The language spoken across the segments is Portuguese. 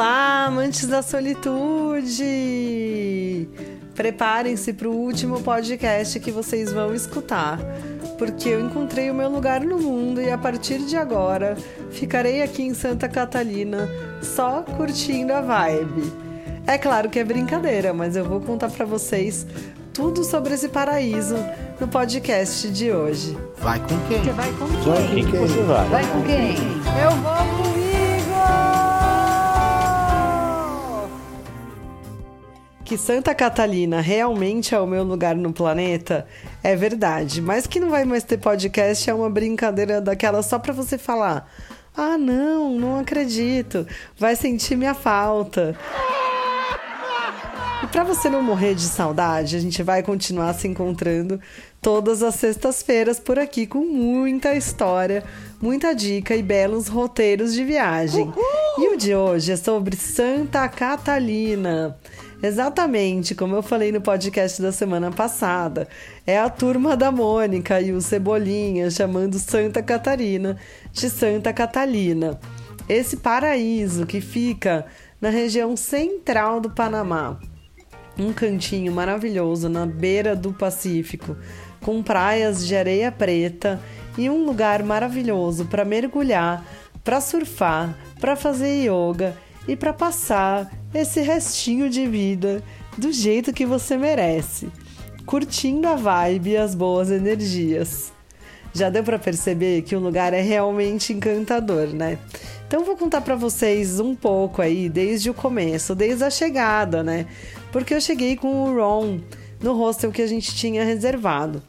Olá, amantes da solitude! Preparem-se para o último podcast que vocês vão escutar, porque eu encontrei o meu lugar no mundo e a partir de agora ficarei aqui em Santa Catalina só curtindo a vibe. É claro que é brincadeira, mas eu vou contar para vocês tudo sobre esse paraíso no podcast de hoje. Vai com quem? Você vai com quem? Vai com quem que você vai? Vai com quem? Eu vou comigo! Que Santa Catalina realmente é o meu lugar no planeta é verdade, mas que não vai mais ter podcast é uma brincadeira daquela só pra você falar. Ah, não, não acredito. Vai sentir minha falta. E para você não morrer de saudade, a gente vai continuar se encontrando todas as sextas-feiras por aqui com muita história, muita dica e belos roteiros de viagem. Uhul! E o de hoje é sobre Santa Catalina. Exatamente, como eu falei no podcast da semana passada, é a turma da Mônica e o Cebolinha chamando Santa Catarina de Santa Catalina. Esse paraíso que fica na região central do Panamá. Um cantinho maravilhoso na beira do Pacífico, com praias de areia preta e um lugar maravilhoso para mergulhar, para surfar, para fazer yoga e para passar esse restinho de vida do jeito que você merece, curtindo a vibe e as boas energias. Já deu para perceber que o lugar é realmente encantador, né? Então vou contar para vocês um pouco aí desde o começo, desde a chegada, né? Porque eu cheguei com o Ron no hostel que a gente tinha reservado.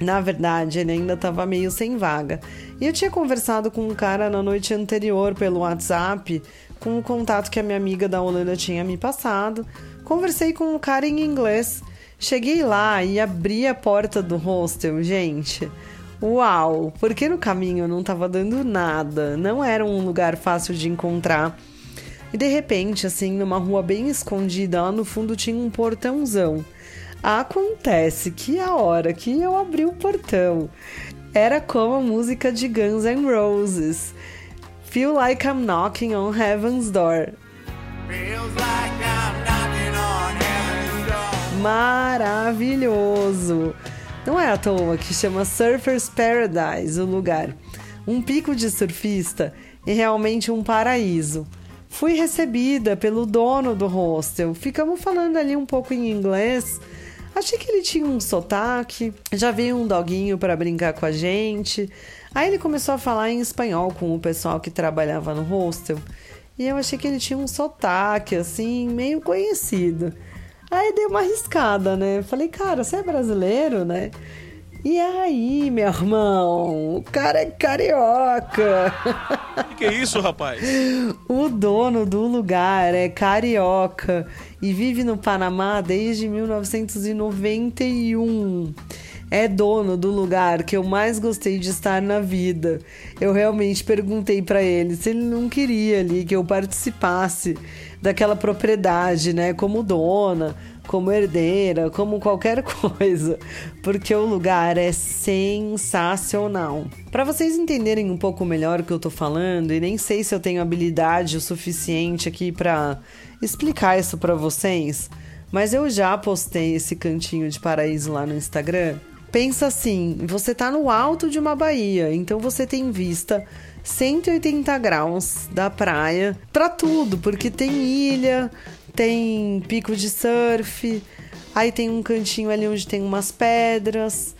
Na verdade, ele ainda estava meio sem vaga. E eu tinha conversado com um cara na noite anterior pelo WhatsApp com o contato que a minha amiga da Holanda tinha me passado. Conversei com o cara em inglês. Cheguei lá e abri a porta do hostel, gente. Uau! Porque no caminho não estava dando nada, não era um lugar fácil de encontrar. E de repente, assim, numa rua bem escondida, lá no fundo tinha um portãozão. Acontece que a hora que eu abri o portão era como a música de Guns N' Roses. Feel Like I'm Knocking on Heaven's Door. Maravilhoso! Não é à toa que chama Surfer's Paradise o lugar. Um pico de surfista e realmente um paraíso. Fui recebida pelo dono do hostel. Ficamos falando ali um pouco em inglês. Achei que ele tinha um sotaque. Já veio um doguinho para brincar com a gente. Aí ele começou a falar em espanhol com o pessoal que trabalhava no hostel. E eu achei que ele tinha um sotaque, assim, meio conhecido. Aí dei uma arriscada, né? Falei, cara, você é brasileiro, né? E aí, meu irmão? O cara é carioca. Que, que é isso, rapaz? o dono do lugar é carioca e vive no Panamá desde 1991 é dono do lugar que eu mais gostei de estar na vida. Eu realmente perguntei para ele se ele não queria ali que eu participasse daquela propriedade, né, como dona, como herdeira, como qualquer coisa, porque o lugar é sensacional. Para vocês entenderem um pouco melhor o que eu tô falando, e nem sei se eu tenho habilidade o suficiente aqui para explicar isso para vocês, mas eu já postei esse cantinho de paraíso lá no Instagram pensa assim: você está no alto de uma baía, então você tem vista 180 graus da praia para tudo, porque tem ilha, tem pico de surf, aí tem um cantinho ali onde tem umas pedras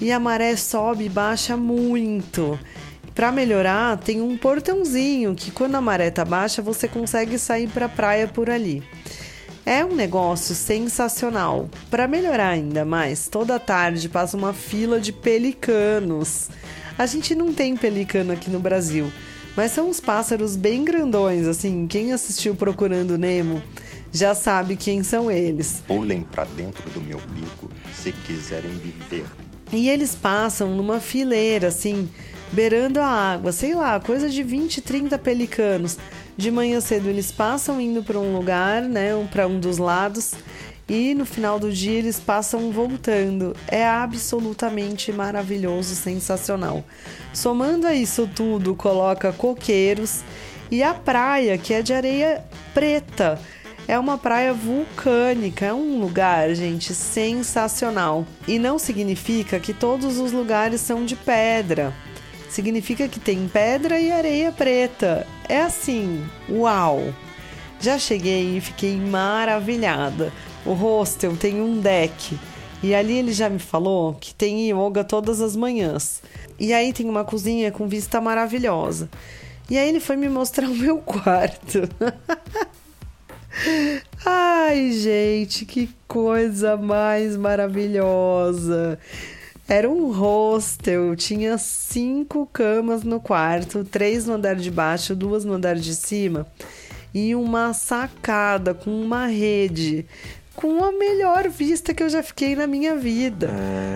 e a maré sobe e baixa muito. Para melhorar, tem um portãozinho que quando a maré tá baixa, você consegue sair para a praia por ali. É um negócio sensacional. Para melhorar ainda mais, toda tarde passa uma fila de pelicanos. A gente não tem pelicano aqui no Brasil, mas são uns pássaros bem grandões, assim. Quem assistiu Procurando Nemo já sabe quem são eles. Pulem para dentro do meu bico se quiserem viver. E eles passam numa fileira, assim, beirando a água, sei lá, coisa de 20, 30 pelicanos. De manhã cedo eles passam indo para um lugar, né, para um dos lados, e no final do dia eles passam voltando. É absolutamente maravilhoso, sensacional. Somando a isso tudo, coloca coqueiros e a praia, que é de areia preta. É uma praia vulcânica, é um lugar, gente, sensacional. E não significa que todos os lugares são de pedra. Significa que tem pedra e areia preta. É assim, uau! Já cheguei e fiquei maravilhada. O hostel tem um deck e ali ele já me falou que tem yoga todas as manhãs. E aí tem uma cozinha com vista maravilhosa. E aí ele foi me mostrar o meu quarto. Ai, gente, que coisa mais maravilhosa. Era um hostel, tinha cinco camas no quarto, três no andar de baixo, duas no andar de cima e uma sacada com uma rede com a melhor vista que eu já fiquei na minha vida.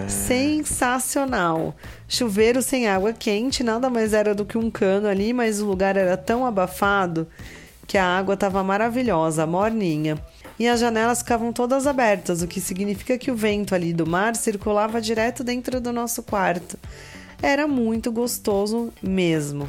É... Sensacional. Chuveiro sem água quente, nada mais era do que um cano ali, mas o lugar era tão abafado que a água estava maravilhosa, morninha. E as janelas ficavam todas abertas, o que significa que o vento ali do mar circulava direto dentro do nosso quarto. Era muito gostoso mesmo.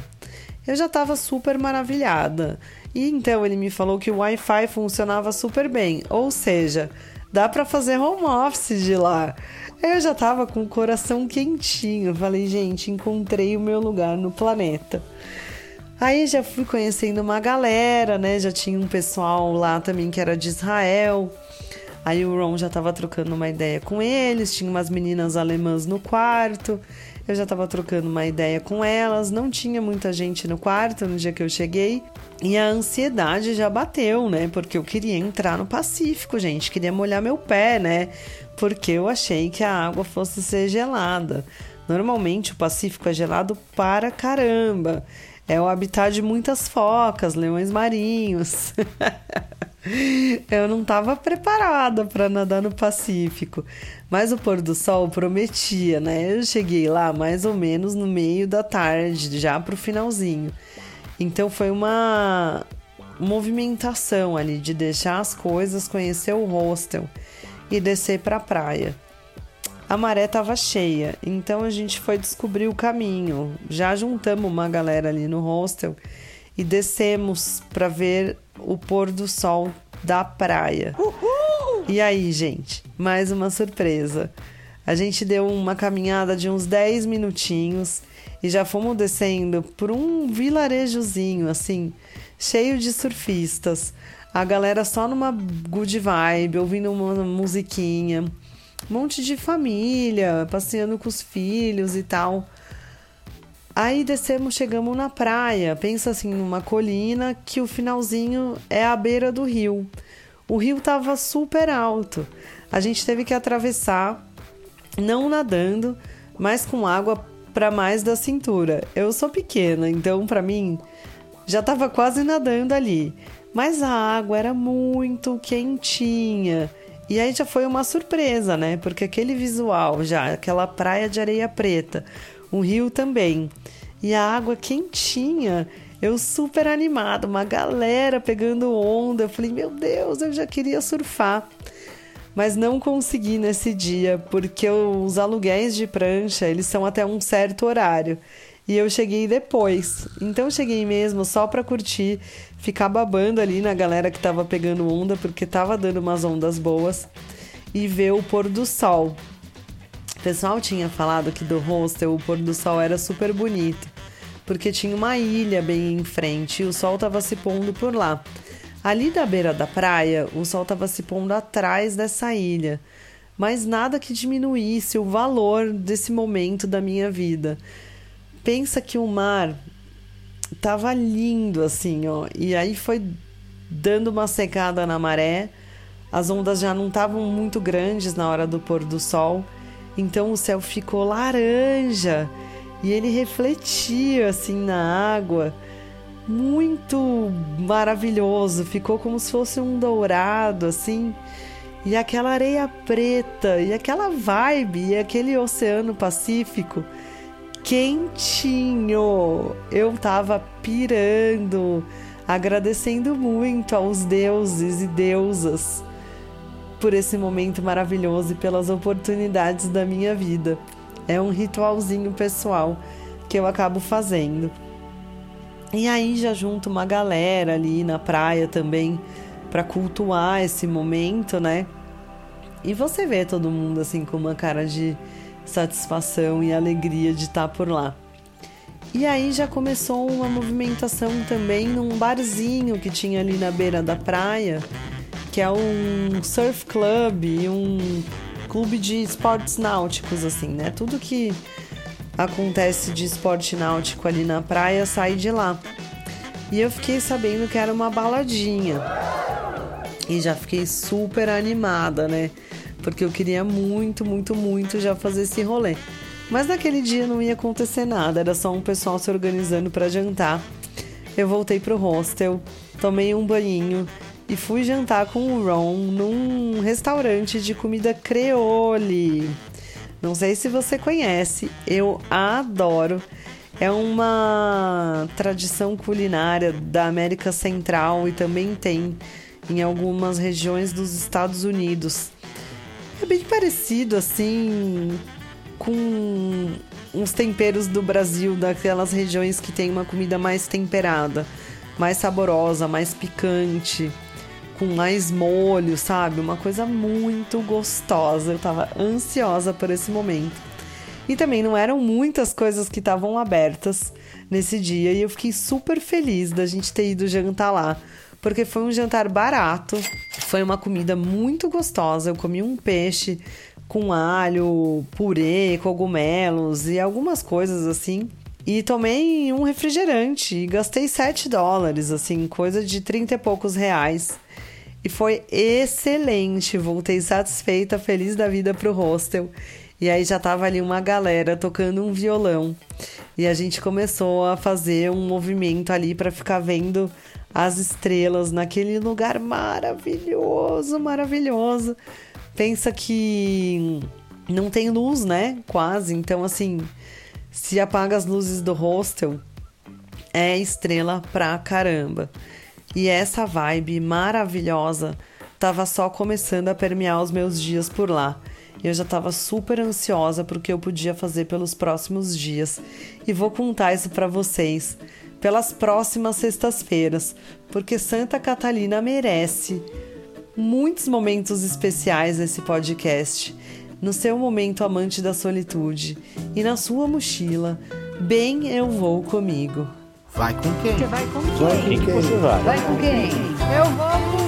Eu já estava super maravilhada. E então ele me falou que o Wi-Fi funcionava super bem, ou seja, dá para fazer home office de lá. Eu já tava com o coração quentinho. Falei, gente, encontrei o meu lugar no planeta. Aí já fui conhecendo uma galera, né? Já tinha um pessoal lá também que era de Israel. Aí o Ron já tava trocando uma ideia com eles, tinha umas meninas alemãs no quarto. Eu já tava trocando uma ideia com elas, não tinha muita gente no quarto no dia que eu cheguei. E a ansiedade já bateu, né? Porque eu queria entrar no Pacífico, gente. Queria molhar meu pé, né? Porque eu achei que a água fosse ser gelada. Normalmente o Pacífico é gelado para caramba. É o habitat de muitas focas, leões marinhos. eu não estava preparada para nadar no Pacífico, mas o pôr do sol prometia, né? Eu cheguei lá mais ou menos no meio da tarde, já pro finalzinho. Então foi uma movimentação ali de deixar as coisas, conhecer o hostel e descer para a praia. A maré estava cheia, então a gente foi descobrir o caminho. Já juntamos uma galera ali no hostel e descemos para ver o pôr do sol da praia. Uhul! E aí, gente, mais uma surpresa. A gente deu uma caminhada de uns 10 minutinhos e já fomos descendo por um vilarejozinho assim, cheio de surfistas. A galera só numa good vibe, ouvindo uma musiquinha. Um monte de família, passeando com os filhos e tal. Aí descemos, chegamos na praia. Pensa assim, numa colina que o finalzinho é a beira do rio. O rio tava super alto. A gente teve que atravessar, não nadando, mas com água para mais da cintura. Eu sou pequena, então para mim já estava quase nadando ali. Mas a água era muito quentinha. E aí já foi uma surpresa, né? Porque aquele visual já, aquela praia de areia preta, um rio também. E a água quentinha, eu super animada, uma galera pegando onda. Eu falei, meu Deus, eu já queria surfar mas não consegui nesse dia porque os aluguéis de prancha eles são até um certo horário e eu cheguei depois. Então cheguei mesmo só para curtir, ficar babando ali na galera que tava pegando onda porque tava dando umas ondas boas e ver o pôr do sol. O pessoal tinha falado que do hostel o pôr do sol era super bonito, porque tinha uma ilha bem em frente e o sol tava se pondo por lá. Ali da beira da praia, o sol estava se pondo atrás dessa ilha, mas nada que diminuísse o valor desse momento da minha vida. Pensa que o mar estava lindo assim, ó, e aí foi dando uma secada na maré. As ondas já não estavam muito grandes na hora do pôr do sol, então o céu ficou laranja e ele refletia assim na água muito maravilhoso, ficou como se fosse um dourado assim. E aquela areia preta, e aquela vibe, e aquele oceano Pacífico quentinho. Eu tava pirando, agradecendo muito aos deuses e deusas por esse momento maravilhoso e pelas oportunidades da minha vida. É um ritualzinho pessoal que eu acabo fazendo. E aí já junto uma galera ali na praia também para cultuar esse momento, né? E você vê todo mundo assim com uma cara de satisfação e alegria de estar por lá. E aí já começou uma movimentação também num barzinho que tinha ali na beira da praia, que é um surf club, um clube de esportes náuticos assim, né? Tudo que acontece de esporte náutico ali na praia sai de lá. E eu fiquei sabendo que era uma baladinha. E já fiquei super animada, né? Porque eu queria muito, muito, muito já fazer esse rolê. Mas naquele dia não ia acontecer nada, era só um pessoal se organizando para jantar. Eu voltei pro hostel, tomei um banhinho e fui jantar com o Ron num restaurante de comida creole. Não sei se você conhece, eu adoro. É uma tradição culinária da América Central e também tem em algumas regiões dos Estados Unidos. É bem parecido assim com uns temperos do Brasil, daquelas regiões que tem uma comida mais temperada, mais saborosa, mais picante com mais molho, sabe? Uma coisa muito gostosa. Eu tava ansiosa por esse momento. E também não eram muitas coisas que estavam abertas nesse dia e eu fiquei super feliz da gente ter ido jantar lá, porque foi um jantar barato, foi uma comida muito gostosa. Eu comi um peixe com alho, purê, cogumelos e algumas coisas assim. E tomei um refrigerante e gastei 7 dólares, assim, coisa de 30 e poucos reais. E foi excelente. Voltei satisfeita, feliz da vida pro hostel. E aí já tava ali uma galera tocando um violão. E a gente começou a fazer um movimento ali para ficar vendo as estrelas naquele lugar maravilhoso, maravilhoso. Pensa que não tem luz, né? Quase. Então, assim, se apaga as luzes do hostel, é estrela pra caramba. E essa vibe maravilhosa estava só começando a permear os meus dias por lá. Eu já estava super ansiosa porque eu podia fazer pelos próximos dias e vou contar isso para vocês pelas próximas sextas-feiras, porque Santa Catalina merece muitos momentos especiais nesse podcast. No seu momento amante da solitude e na sua mochila, bem eu vou comigo. Vai com quem? Você vai com Vai quem? com quem? Vai com quem? Eu vou com